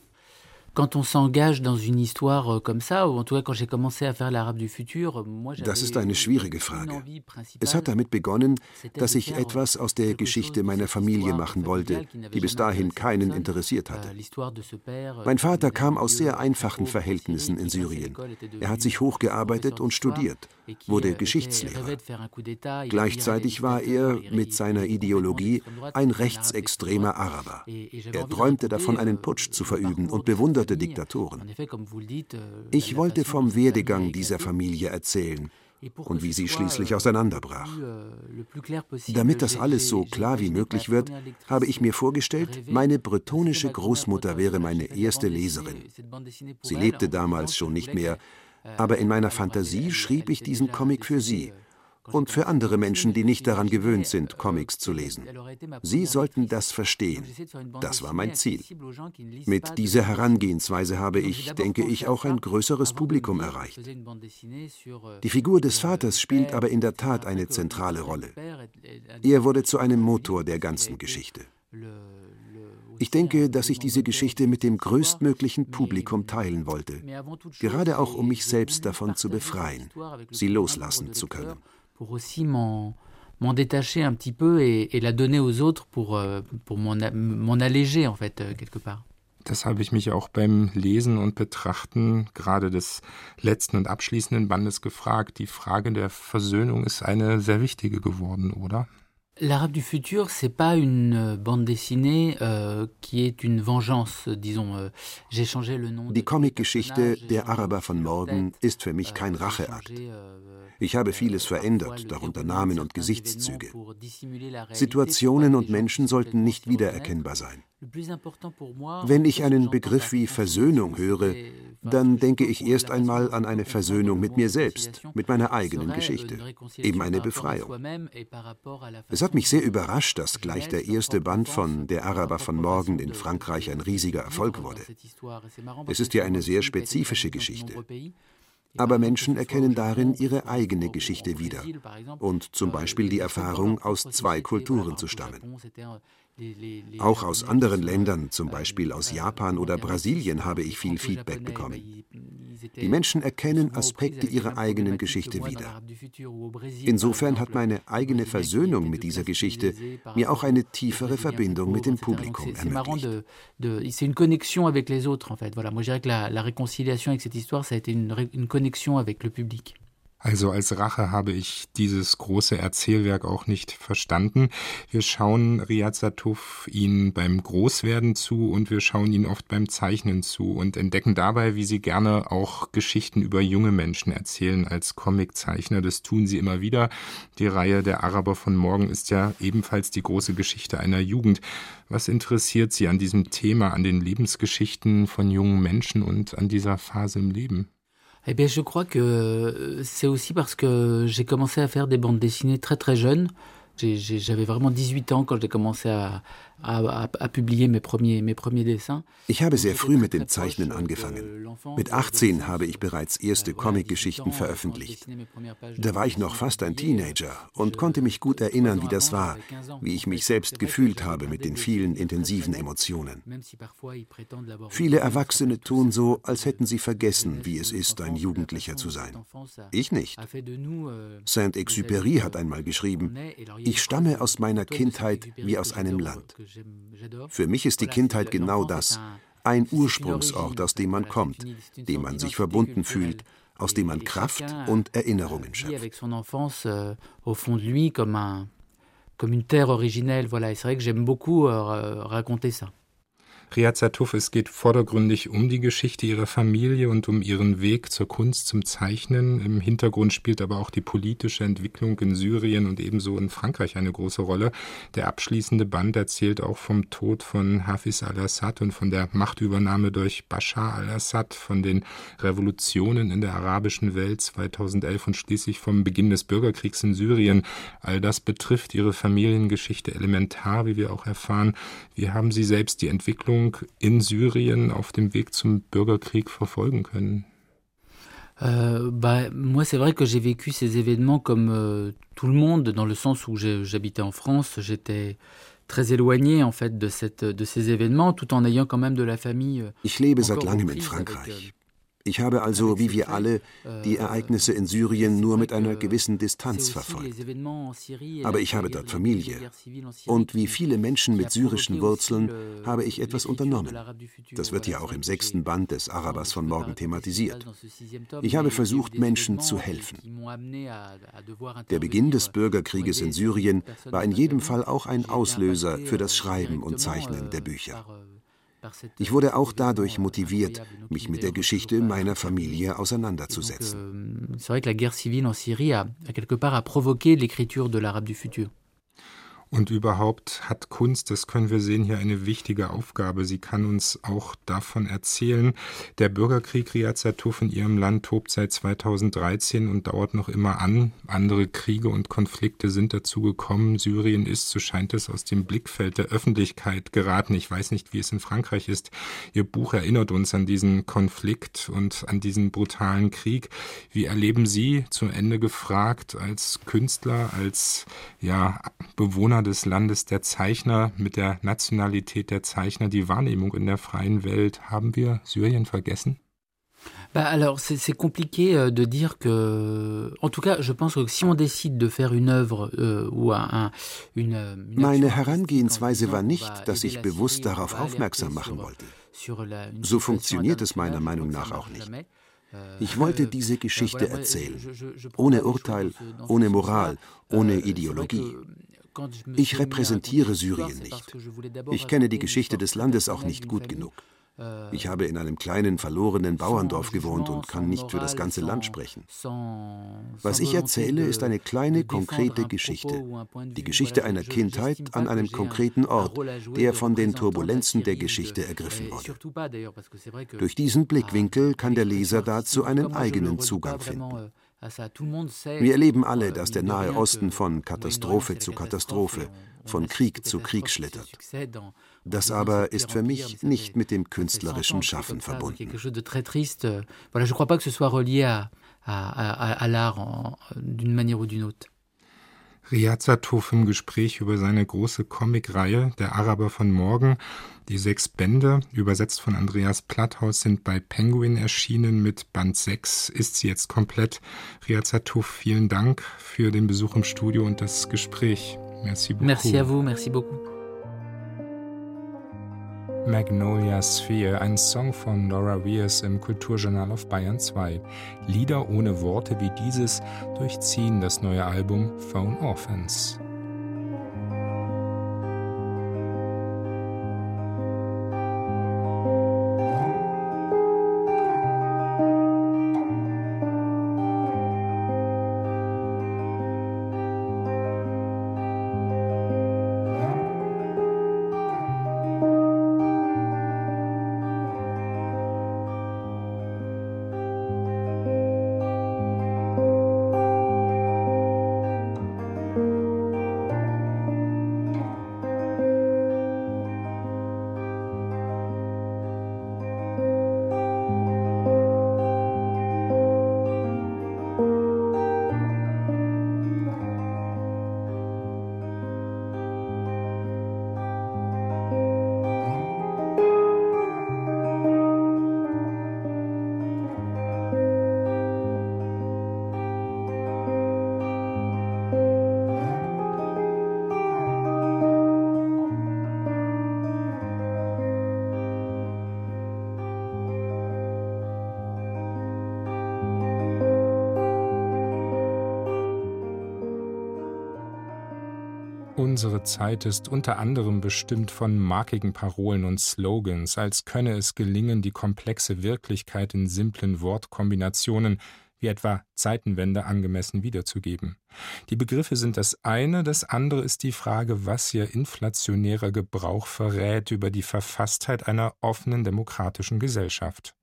Das ist eine schwierige Frage. Es hat damit begonnen, dass ich etwas aus der Geschichte meiner Familie machen wollte, die bis dahin keinen interessiert hatte. de ce père. euh, Mein Vater kam aus sehr einfachen Verhältnissen in Syrien. Er hat sich hochgearbeitet und studiert, wurde Geschichtslehrer. Gleichzeitig war er mit seiner Ideologie ein rechtsextremer Araber. Er träumte davon, einen Putsch zu verüben und bewunderte Diktatoren. Euh, Ich wollte vom Werdegang dieser Familie erzählen, und wie sie schließlich auseinanderbrach. Damit das alles so klar wie möglich wird, habe ich mir vorgestellt, meine bretonische Großmutter wäre meine erste Leserin. Sie lebte damals schon nicht mehr, aber in meiner Fantasie schrieb ich diesen Comic für sie und für andere Menschen, die nicht daran gewöhnt sind, Comics zu lesen. Sie sollten das verstehen. Das war mein Ziel. Mit dieser Herangehensweise habe ich, denke ich, auch ein größeres Publikum erreicht. Die Figur des Vaters spielt aber in der Tat eine zentrale Rolle. Er wurde zu einem Motor der ganzen Geschichte. Ich denke, dass ich diese Geschichte mit dem größtmöglichen Publikum teilen wollte, gerade auch um mich selbst davon zu befreien, sie loslassen zu können. m'en détacher un petit peu et, et la donner aux autres pour, euh, pour m'en alléger en fait euh, quelque part. Das habe ich mich auch beim Lesen und Betrachten gerade des letzten und abschließenden Bandes gefragt. Die Frage der Versöhnung ist eine sehr wichtige geworden, oder? L'Arabe du futur, c'est pas une euh, bande dessinée euh, qui est une vengeance, disons. Euh, J'ai changé le nom. Die Comicgeschichte Der Araber von morgen ist für mich kein Racheakt. Ich habe vieles verändert, darunter Namen und Gesichtszüge. Situationen und Menschen sollten nicht wiedererkennbar sein. Wenn ich einen Begriff wie Versöhnung höre, dann denke ich erst einmal an eine Versöhnung mit mir selbst, mit meiner eigenen Geschichte, eben eine Befreiung. Es hat mich sehr überrascht, dass gleich der erste Band von Der Araber von morgen in Frankreich ein riesiger Erfolg wurde. Es ist ja eine sehr spezifische Geschichte. Aber Menschen erkennen darin ihre eigene Geschichte wieder und zum Beispiel die Erfahrung, aus zwei Kulturen zu stammen. Auch aus anderen Ländern, zum Beispiel aus Japan oder Brasilien, habe ich viel Feedback bekommen. Die Menschen erkennen Aspekte ihrer eigenen Geschichte wieder. Insofern hat meine eigene Versöhnung mit dieser Geschichte mir auch eine tiefere Verbindung mit dem Publikum ermöglicht. C'est une connexion avec les autres, en fait. Voilà, moi je dirais que la, réconciliation avec cette histoire, ça a été une, une connexion avec le public. Also als Rache habe ich dieses große Erzählwerk auch nicht verstanden. Wir schauen Riyad Satuf ihn beim Großwerden zu und wir schauen ihn oft beim Zeichnen zu und entdecken dabei, wie sie gerne auch Geschichten über junge Menschen erzählen als Comiczeichner. Das tun sie immer wieder. Die Reihe Der Araber von morgen ist ja ebenfalls die große Geschichte einer Jugend. Was interessiert Sie an diesem Thema, an den Lebensgeschichten von jungen Menschen und an dieser Phase im Leben? Eh bien, je crois que c'est aussi parce que j'ai commencé à faire des bandes dessinées très très jeune. J'avais vraiment 18 ans quand j'ai commencé à, à, à, publier mes premiers, mes premiers dessins. Ich habe sehr früh mit dem Zeichnen angefangen. Mit 18 habe ich bereits erste Comicgeschichten veröffentlicht. Da war ich noch fast ein Teenager und konnte mich gut erinnern, wie das war, wie ich mich selbst gefühlt habe mit den vielen intensiven Emotionen. Viele Erwachsene tun so, als hätten sie vergessen, wie es ist, ein Jugendlicher zu sein. Ich nicht. Saint-Exupéry hat einmal geschrieben, ich stamme aus meiner Kindheit wie aus einem Land. Für mich ist die Kindheit genau das, ein Ursprungsort, aus dem man kommt, dem man sich verbunden fühlt, aus dem man Kraft und Erinnerungen schöpft. Comme une terre originelle, voilà. Et c'est vrai que j'aime beaucoup euh, raconter ça. Riyad Satuf, es geht vordergründig um die Geschichte ihrer Familie und um ihren Weg zur Kunst, zum Zeichnen. Im Hintergrund spielt aber auch die politische Entwicklung in Syrien und ebenso in Frankreich eine große Rolle. Der abschließende Band erzählt auch vom Tod von Hafiz al-Assad und von der Machtübernahme durch Bashar al-Assad, von den Revolutionen in der arabischen Welt 2011 und schließlich vom Beginn des Bürgerkriegs in Syrien. All das betrifft ihre Familiengeschichte elementar, wie wir auch erfahren. Wie haben Sie selbst die Entwicklung in Syrien auf dem Weg zum Bürgerkrieg verfolgen können? Euh, bah, moi, c'est vrai que j'ai vécu ces événements comme euh, tout le monde, dans le sens où j'habitais en France, j'étais très éloigné en fait de, cette, de ces événements, tout en ayant quand même de la famille. Euh, ich lebe seit langem in Frankreich. Ich habe also, wie wir alle, die Ereignisse in Syrien nur mit einer gewissen Distanz verfolgt. Aber ich habe dort Familie. Und wie viele Menschen mit syrischen Wurzeln habe ich etwas unternommen. Das wird ja auch im sechsten Band des Arabers von morgen thematisiert. Ich habe versucht, Menschen zu helfen. Der Beginn des Bürgerkrieges in Syrien war in jedem Fall auch ein Auslöser für das Schreiben und Zeichnen der Bücher. Ich wurde auch dadurch motiviert, mich mit der Geschichte meiner Familie auseinanderzusetzen. C'est vrai que la guerre civile en Syrie a quelque part a provoqué l'écriture de l'Arabe du futur. Und überhaupt hat Kunst, das können wir sehen, hier eine wichtige Aufgabe. Sie kann uns auch davon erzählen. Der Bürgerkrieg Riyad Satuf in ihrem Land tobt seit 2013 und dauert noch immer an. Andere Kriege und Konflikte sind dazu gekommen. Syrien ist, so scheint es, aus dem Blickfeld der Öffentlichkeit geraten. Ich weiß nicht, wie es in Frankreich ist. Ihr Buch erinnert uns an diesen Konflikt und an diesen brutalen Krieg. Wie erleben Sie, zum Ende gefragt, als Künstler, als ja, Bewohner des Landes der Zeichner, mit der Nationalität der Zeichner, die Wahrnehmung in der freien Welt. Haben wir Syrien vergessen? Bah alors, c'est compliqué euh, de dire que. En tout cas, je pense que si on décide de faire une œuvre euh, ou un, une, une. Meine Herangehensweise war nicht, dass ich bewusst darauf aufmerksam machen wollte. So funktioniert es meiner Meinung nach auch nicht. Ich wollte diese Geschichte erzählen, ohne Urteil, ohne Moral, ohne Ideologie. Ich repräsentiere Syrien nicht. Ich kenne die Geschichte des Landes auch nicht gut genug. Ich habe in einem kleinen, verlorenen Bauerndorf gewohnt und kann nicht für das ganze Land sprechen. Was ich erzähle, ist eine kleine, konkrete Geschichte. Die Geschichte einer Kindheit an einem konkreten Ort, der von den Turbulenzen der Geschichte ergriffen wurde. Durch diesen Blickwinkel kann der Leser dazu einen eigenen Zugang finden. Wir erleben alle, dass der Nahe Osten von Katastrophe zu Katastrophe, von Krieg zu Krieg schlittert. Das aber ist für mich nicht mit dem künstlerischen Schaffen verbunden. À, l'art d'une manière ou d'une autre. Riyad Satuf im Gespräch über seine große Comicreihe Der Araber von morgen. Die sechs Bände, übersetzt von Andreas Platthaus, sind bei Penguin erschienen. Mit Band 6 ist sie jetzt komplett. Riyad Satuf, vielen Dank für den Besuch im Studio und das Gespräch. Merci beaucoup. Merci à vous, merci beaucoup. Magnolia Sphere, ein Song von Laura Weirs im Kulturjournal auf Bayern 2. Lieder ohne Worte wie dieses durchziehen das neue Album Phone Orphans. Unsere Zeit ist unter anderem bestimmt von markigen Parolen und Slogans, als könne es gelingen, die komplexe Wirklichkeit in simplen Wortkombinationen wie etwa Zeitenwende angemessen wiederzugeben. Die Begriffe sind das eine, das andere ist die Frage, was ihr inflationärer Gebrauch verrät über die Verfasstheit einer offenen demokratischen Gesellschaft.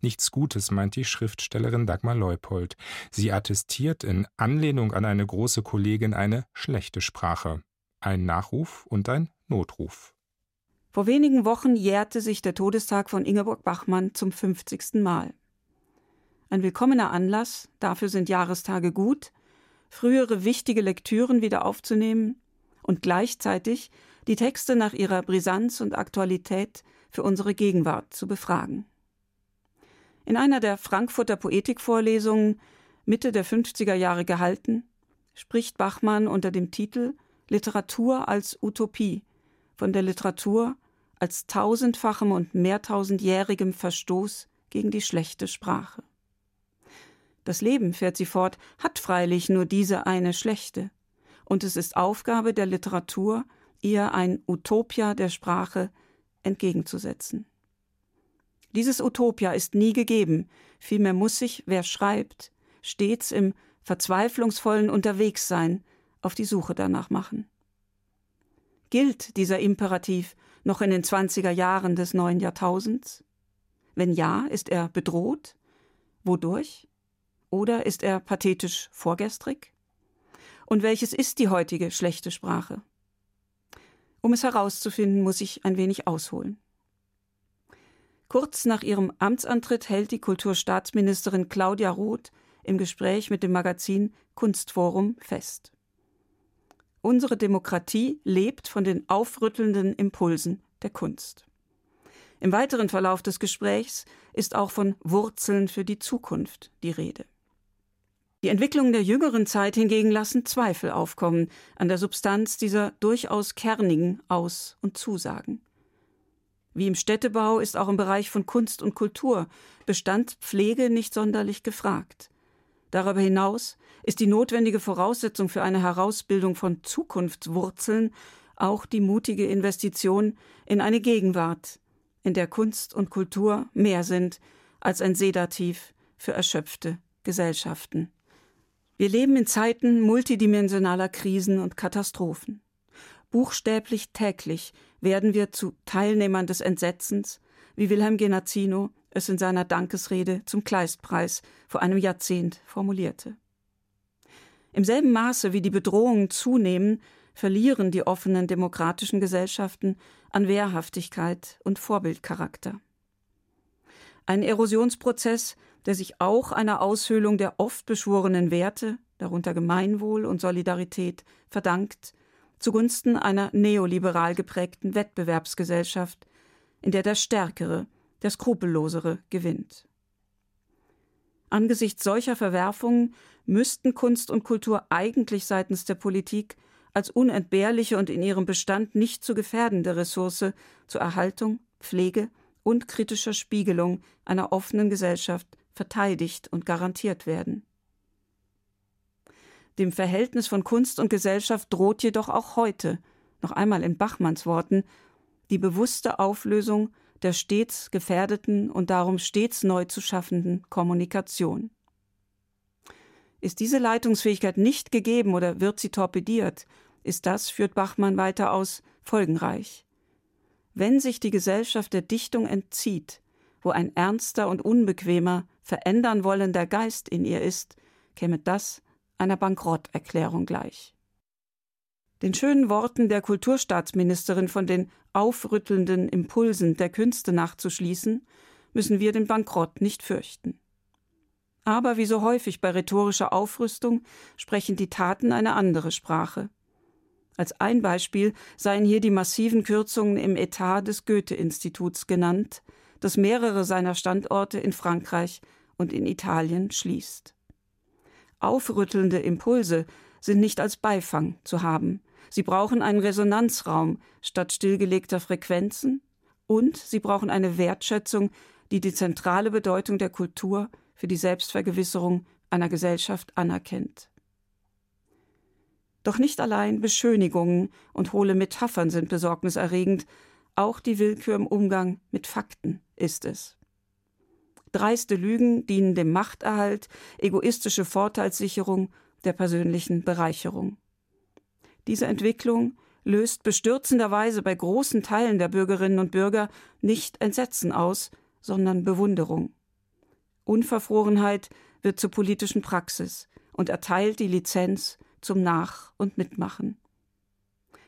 Nichts Gutes meint die Schriftstellerin Dagmar Leupold. Sie attestiert in Anlehnung an eine große Kollegin eine schlechte Sprache ein Nachruf und ein Notruf. Vor wenigen Wochen jährte sich der Todestag von Ingeborg Bachmann zum 50. Mal. Ein willkommener Anlass, dafür sind Jahrestage gut, frühere wichtige Lektüren wieder aufzunehmen und gleichzeitig die Texte nach ihrer Brisanz und Aktualität für unsere Gegenwart zu befragen. In einer der Frankfurter Poetikvorlesungen, Mitte der 50er Jahre gehalten, spricht Bachmann unter dem Titel Literatur als Utopie, von der Literatur als tausendfachem und mehrtausendjährigem Verstoß gegen die schlechte Sprache. Das Leben, fährt sie fort, hat freilich nur diese eine schlechte, und es ist Aufgabe der Literatur, ihr ein Utopia der Sprache entgegenzusetzen. Dieses Utopia ist nie gegeben, vielmehr muss sich, wer schreibt, stets im verzweiflungsvollen Unterwegssein auf die Suche danach machen. Gilt dieser Imperativ noch in den 20er Jahren des neuen Jahrtausends? Wenn ja, ist er bedroht? Wodurch? Oder ist er pathetisch vorgestrig? Und welches ist die heutige schlechte Sprache? Um es herauszufinden, muss ich ein wenig ausholen. Kurz nach ihrem Amtsantritt hält die Kulturstaatsministerin Claudia Roth im Gespräch mit dem Magazin Kunstforum fest. Unsere Demokratie lebt von den aufrüttelnden Impulsen der Kunst. Im weiteren Verlauf des Gesprächs ist auch von Wurzeln für die Zukunft die Rede. Die Entwicklungen der jüngeren Zeit hingegen lassen Zweifel aufkommen an der Substanz dieser durchaus kernigen Aus- und Zusagen. Wie im Städtebau ist auch im Bereich von Kunst und Kultur Bestandspflege nicht sonderlich gefragt. Darüber hinaus ist die notwendige Voraussetzung für eine Herausbildung von Zukunftswurzeln auch die mutige Investition in eine Gegenwart, in der Kunst und Kultur mehr sind als ein Sedativ für erschöpfte Gesellschaften. Wir leben in Zeiten multidimensionaler Krisen und Katastrophen. Buchstäblich täglich werden wir zu Teilnehmern des Entsetzens, wie Wilhelm Genazzino es in seiner Dankesrede zum Kleistpreis vor einem Jahrzehnt formulierte. Im selben Maße wie die Bedrohungen zunehmen, verlieren die offenen demokratischen Gesellschaften an Wehrhaftigkeit und Vorbildcharakter. Ein Erosionsprozess, der sich auch einer Aushöhlung der oft beschworenen Werte, darunter Gemeinwohl und Solidarität, verdankt, zugunsten einer neoliberal geprägten Wettbewerbsgesellschaft, in der der Stärkere, der Skrupellosere gewinnt. Angesichts solcher Verwerfungen müssten Kunst und Kultur eigentlich seitens der Politik als unentbehrliche und in ihrem Bestand nicht zu gefährdende Ressource zur Erhaltung, Pflege und kritischer Spiegelung einer offenen Gesellschaft verteidigt und garantiert werden. Dem Verhältnis von Kunst und Gesellschaft droht jedoch auch heute, noch einmal in Bachmanns Worten, die bewusste Auflösung der stets gefährdeten und darum stets neu zu schaffenden Kommunikation. Ist diese Leitungsfähigkeit nicht gegeben oder wird sie torpediert, ist das, führt Bachmann weiter aus, folgenreich. Wenn sich die Gesellschaft der Dichtung entzieht, wo ein ernster und unbequemer, verändern wollender Geist in ihr ist, käme das einer Bankrotterklärung gleich. Den schönen Worten der Kulturstaatsministerin von den aufrüttelnden Impulsen der Künste nachzuschließen, müssen wir den Bankrott nicht fürchten. Aber wie so häufig bei rhetorischer Aufrüstung sprechen die Taten eine andere Sprache. Als ein Beispiel seien hier die massiven Kürzungen im Etat des Goethe-Instituts genannt, das mehrere seiner Standorte in Frankreich und in Italien schließt. Aufrüttelnde Impulse sind nicht als Beifang zu haben. Sie brauchen einen Resonanzraum statt stillgelegter Frequenzen und sie brauchen eine Wertschätzung, die die zentrale Bedeutung der Kultur für die Selbstvergewisserung einer Gesellschaft anerkennt. Doch nicht allein Beschönigungen und hohle Metaphern sind besorgniserregend, auch die Willkür im Umgang mit Fakten ist es. Dreiste Lügen dienen dem Machterhalt, egoistische Vorteilssicherung, der persönlichen Bereicherung. Diese Entwicklung löst bestürzenderweise bei großen Teilen der Bürgerinnen und Bürger nicht Entsetzen aus, sondern Bewunderung. Unverfrorenheit wird zur politischen Praxis und erteilt die Lizenz zum Nach- und Mitmachen.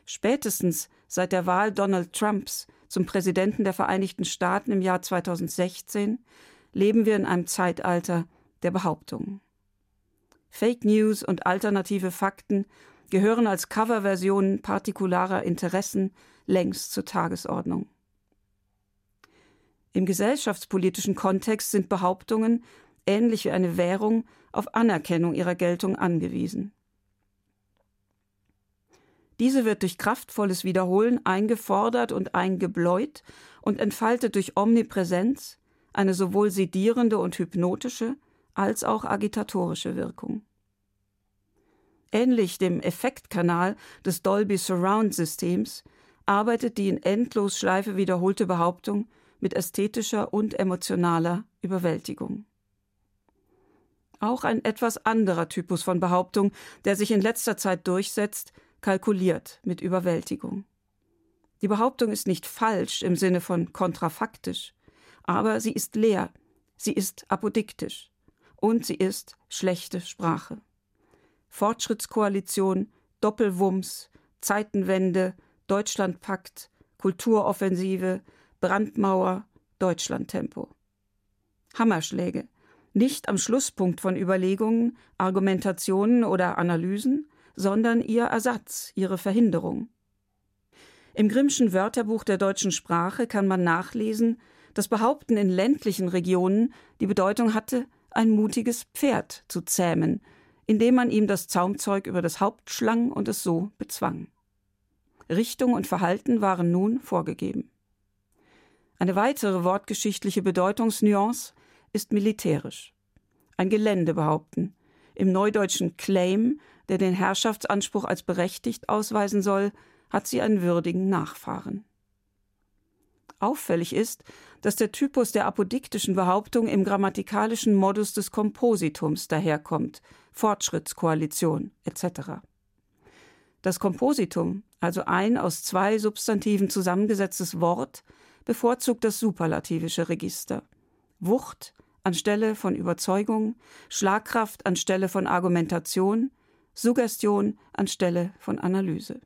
Spätestens seit der Wahl Donald Trumps zum Präsidenten der Vereinigten Staaten im Jahr 2016 leben wir in einem Zeitalter der Behauptungen. Fake News und alternative Fakten gehören als Coverversionen partikularer Interessen längst zur Tagesordnung. Im gesellschaftspolitischen Kontext sind Behauptungen, ähnlich wie eine Währung, auf Anerkennung ihrer Geltung angewiesen. Diese wird durch kraftvolles Wiederholen eingefordert und eingebläut und entfaltet durch Omnipräsenz eine sowohl sedierende und hypnotische als auch agitatorische Wirkung. Ähnlich dem Effektkanal des Dolby Surround Systems arbeitet die in Endlosschleife wiederholte Behauptung mit ästhetischer und emotionaler Überwältigung. Auch ein etwas anderer Typus von Behauptung, der sich in letzter Zeit durchsetzt, kalkuliert mit Überwältigung. Die Behauptung ist nicht falsch im Sinne von kontrafaktisch, aber sie ist leer, sie ist apodiktisch und sie ist schlechte Sprache. Fortschrittskoalition, Doppelwumms, Zeitenwende, Deutschlandpakt, Kulturoffensive, Brandmauer, Deutschlandtempo. Hammerschläge, nicht am Schlusspunkt von Überlegungen, Argumentationen oder Analysen, sondern ihr Ersatz, ihre Verhinderung. Im Grimmschen Wörterbuch der deutschen Sprache kann man nachlesen, dass Behaupten in ländlichen Regionen die Bedeutung hatte, ein mutiges Pferd zu zähmen, indem man ihm das Zaumzeug über das Haupt schlang und es so bezwang. Richtung und Verhalten waren nun vorgegeben. Eine weitere wortgeschichtliche Bedeutungsnuance ist militärisch. Ein Gelände behaupten. Im neudeutschen Claim, der den Herrschaftsanspruch als berechtigt ausweisen soll, hat sie einen würdigen Nachfahren. Auffällig ist, dass der Typus der apodiktischen Behauptung im grammatikalischen Modus des Kompositums daherkommt, Fortschrittskoalition etc. Das Kompositum, also ein aus zwei Substantiven zusammengesetztes Wort, bevorzugt das superlativische Register. Wucht anstelle von Überzeugung, Schlagkraft anstelle von Argumentation, Suggestion anstelle von Analyse.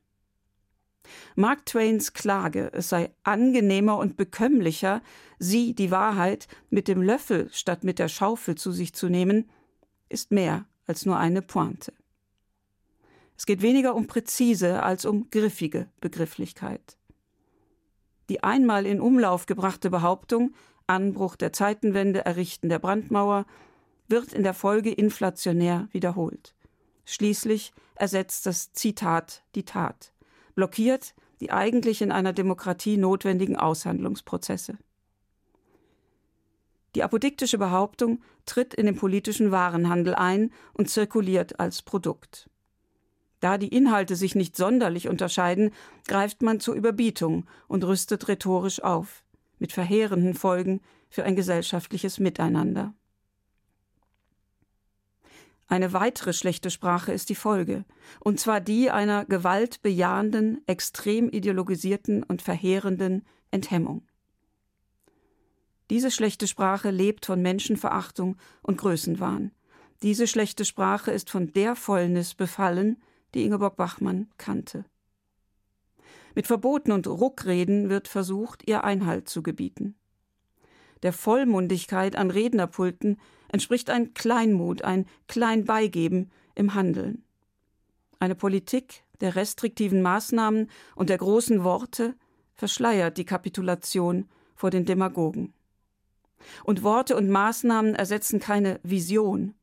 Mark Twains Klage, es sei angenehmer und bekömmlicher, sie, die Wahrheit, mit dem Löffel statt mit der Schaufel zu sich zu nehmen, ist mehr als nur eine Pointe. Es geht weniger um präzise als um griffige Begrifflichkeit. Die einmal in Umlauf gebrachte Behauptung, Anbruch der Zeitenwende, Errichten der Brandmauer, wird in der Folge inflationär wiederholt. Schließlich ersetzt das Zitat die Tat, blockiert die eigentlich in einer Demokratie notwendigen Aushandlungsprozesse. Die apodiktische Behauptung tritt in den politischen Warenhandel ein und zirkuliert als Produkt. Da die Inhalte sich nicht sonderlich unterscheiden, greift man zur Überbietung und rüstet rhetorisch auf, mit verheerenden Folgen für ein gesellschaftliches Miteinander. Eine weitere schlechte Sprache ist die Folge, und zwar die einer gewaltbejahenden, extrem ideologisierten und verheerenden Enthemmung. Diese schlechte Sprache lebt von Menschenverachtung und Größenwahn. Diese schlechte Sprache ist von der Fäulnis befallen, die Ingeborg Bachmann kannte. Mit Verboten und Ruckreden wird versucht, ihr Einhalt zu gebieten. Der Vollmundigkeit an Rednerpulten entspricht ein Kleinmut, ein Kleinbeigeben im Handeln. Eine Politik der restriktiven Maßnahmen und der großen Worte verschleiert die Kapitulation vor den Demagogen. Und Worte und Maßnahmen ersetzen keine Vision.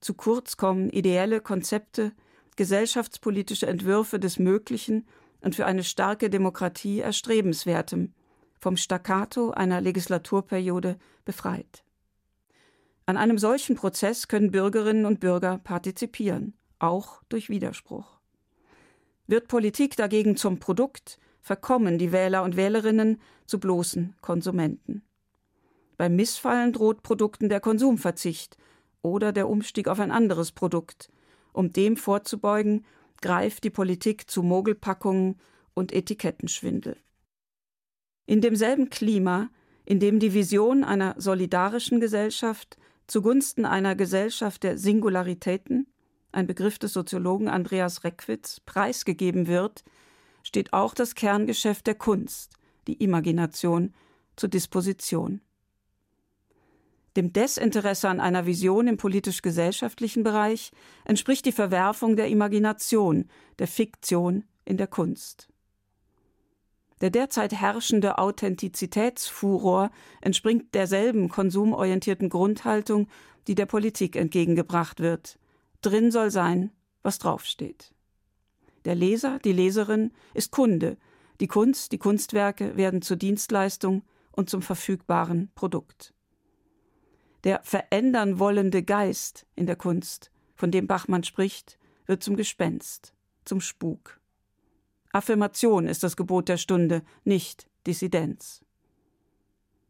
Zu kurz kommen ideelle Konzepte, gesellschaftspolitische Entwürfe des Möglichen und für eine starke Demokratie erstrebenswertem, vom Staccato einer Legislaturperiode befreit. An einem solchen Prozess können Bürgerinnen und Bürger partizipieren, auch durch Widerspruch. Wird Politik dagegen zum Produkt, verkommen die Wähler und Wählerinnen zu bloßen Konsumenten. Beim Missfallen droht Produkten der Konsumverzicht oder der Umstieg auf ein anderes Produkt, um dem vorzubeugen, greift die Politik zu Mogelpackungen und Etikettenschwindel. In demselben Klima, in dem die Vision einer solidarischen Gesellschaft zugunsten einer Gesellschaft der Singularitäten, ein Begriff des Soziologen Andreas Reckwitz, preisgegeben wird, steht auch das Kerngeschäft der Kunst, die Imagination, zur Disposition. Dem Desinteresse an einer Vision im politisch-gesellschaftlichen Bereich entspricht die Verwerfung der Imagination, der Fiktion in der Kunst. Der derzeit herrschende Authentizitätsfuror entspringt derselben konsumorientierten Grundhaltung, die der Politik entgegengebracht wird. Drin soll sein, was draufsteht. Der Leser, die Leserin ist Kunde. Die Kunst, die Kunstwerke werden zur Dienstleistung und zum verfügbaren Produkt der verändern wollende Geist in der Kunst, von dem Bachmann spricht, wird zum Gespenst, zum Spuk. Affirmation ist das Gebot der Stunde, nicht Dissidenz.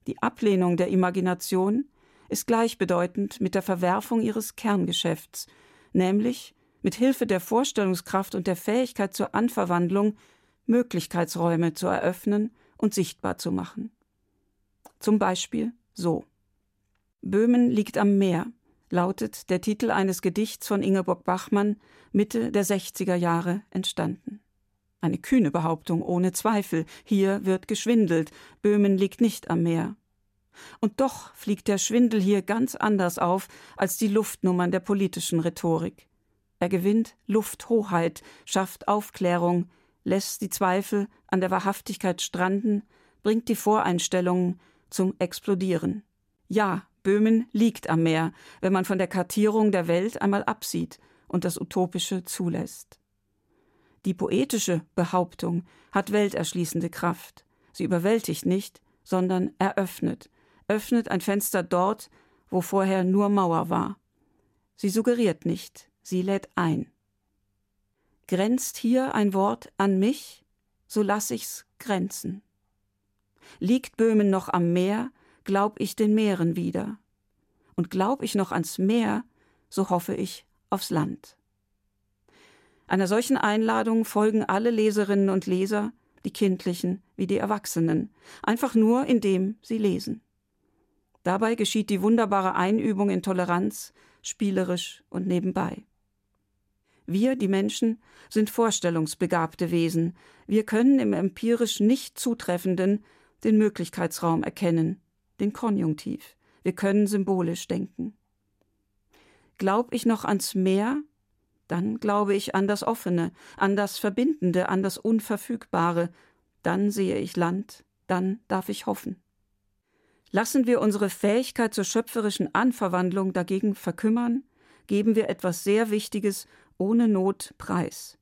Die Ablehnung der Imagination ist gleichbedeutend mit der Verwerfung ihres Kerngeschäfts, nämlich mit Hilfe der Vorstellungskraft und der Fähigkeit zur Anverwandlung Möglichkeitsräume zu eröffnen und sichtbar zu machen. Zum Beispiel so. Böhmen liegt am Meer, lautet der Titel eines Gedichts von Ingeborg Bachmann, Mitte der 60er Jahre entstanden. Eine kühne Behauptung, ohne Zweifel. Hier wird geschwindelt. Böhmen liegt nicht am Meer. Und doch fliegt der Schwindel hier ganz anders auf als die Luftnummern der politischen Rhetorik. Er gewinnt Lufthoheit, schafft Aufklärung, lässt die Zweifel an der Wahrhaftigkeit stranden, bringt die Voreinstellungen zum Explodieren. Ja, Böhmen liegt am Meer, wenn man von der Kartierung der Welt einmal absieht und das Utopische zulässt. Die poetische Behauptung hat welterschließende Kraft. Sie überwältigt nicht, sondern eröffnet, öffnet ein Fenster dort, wo vorher nur Mauer war. Sie suggeriert nicht, sie lädt ein. Grenzt hier ein Wort an mich, so lass ich's grenzen. Liegt Böhmen noch am Meer, glaub ich den Meeren wieder. Und glaub ich noch ans Meer, so hoffe ich aufs Land. Einer solchen Einladung folgen alle Leserinnen und Leser, die Kindlichen wie die Erwachsenen, einfach nur indem sie lesen. Dabei geschieht die wunderbare Einübung in Toleranz, spielerisch und nebenbei. Wir, die Menschen, sind vorstellungsbegabte Wesen. Wir können im empirisch nicht Zutreffenden den Möglichkeitsraum erkennen, den Konjunktiv. Wir können symbolisch denken. Glaub ich noch ans Meer, dann glaube ich an das Offene, an das Verbindende, an das Unverfügbare, dann sehe ich Land, dann darf ich hoffen. Lassen wir unsere Fähigkeit zur schöpferischen Anverwandlung dagegen verkümmern, geben wir etwas sehr Wichtiges ohne Not preis.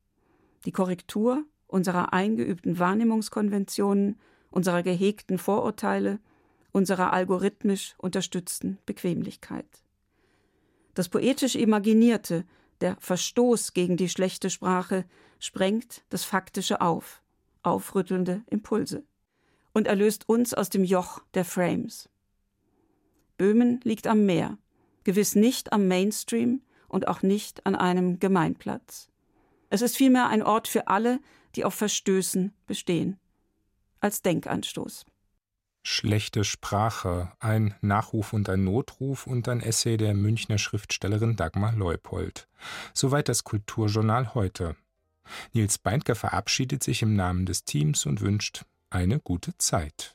Die Korrektur unserer eingeübten Wahrnehmungskonventionen, unserer gehegten Vorurteile, unserer algorithmisch unterstützten Bequemlichkeit. Das poetisch Imaginierte, der Verstoß gegen die schlechte Sprache, sprengt das Faktische auf, aufrüttelnde Impulse, und erlöst uns aus dem Joch der Frames. Böhmen liegt am Meer, gewiss nicht am Mainstream und auch nicht an einem Gemeinplatz. Es ist vielmehr ein Ort für alle, die auf Verstößen bestehen. Als Denkanstoß. Schlechte Sprache, ein Nachruf und ein Notruf und ein Essay der Münchner Schriftstellerin Dagmar Leupold. Soweit das Kulturjournal heute. Nils Beindker verabschiedet sich im Namen des Teams und wünscht eine gute Zeit.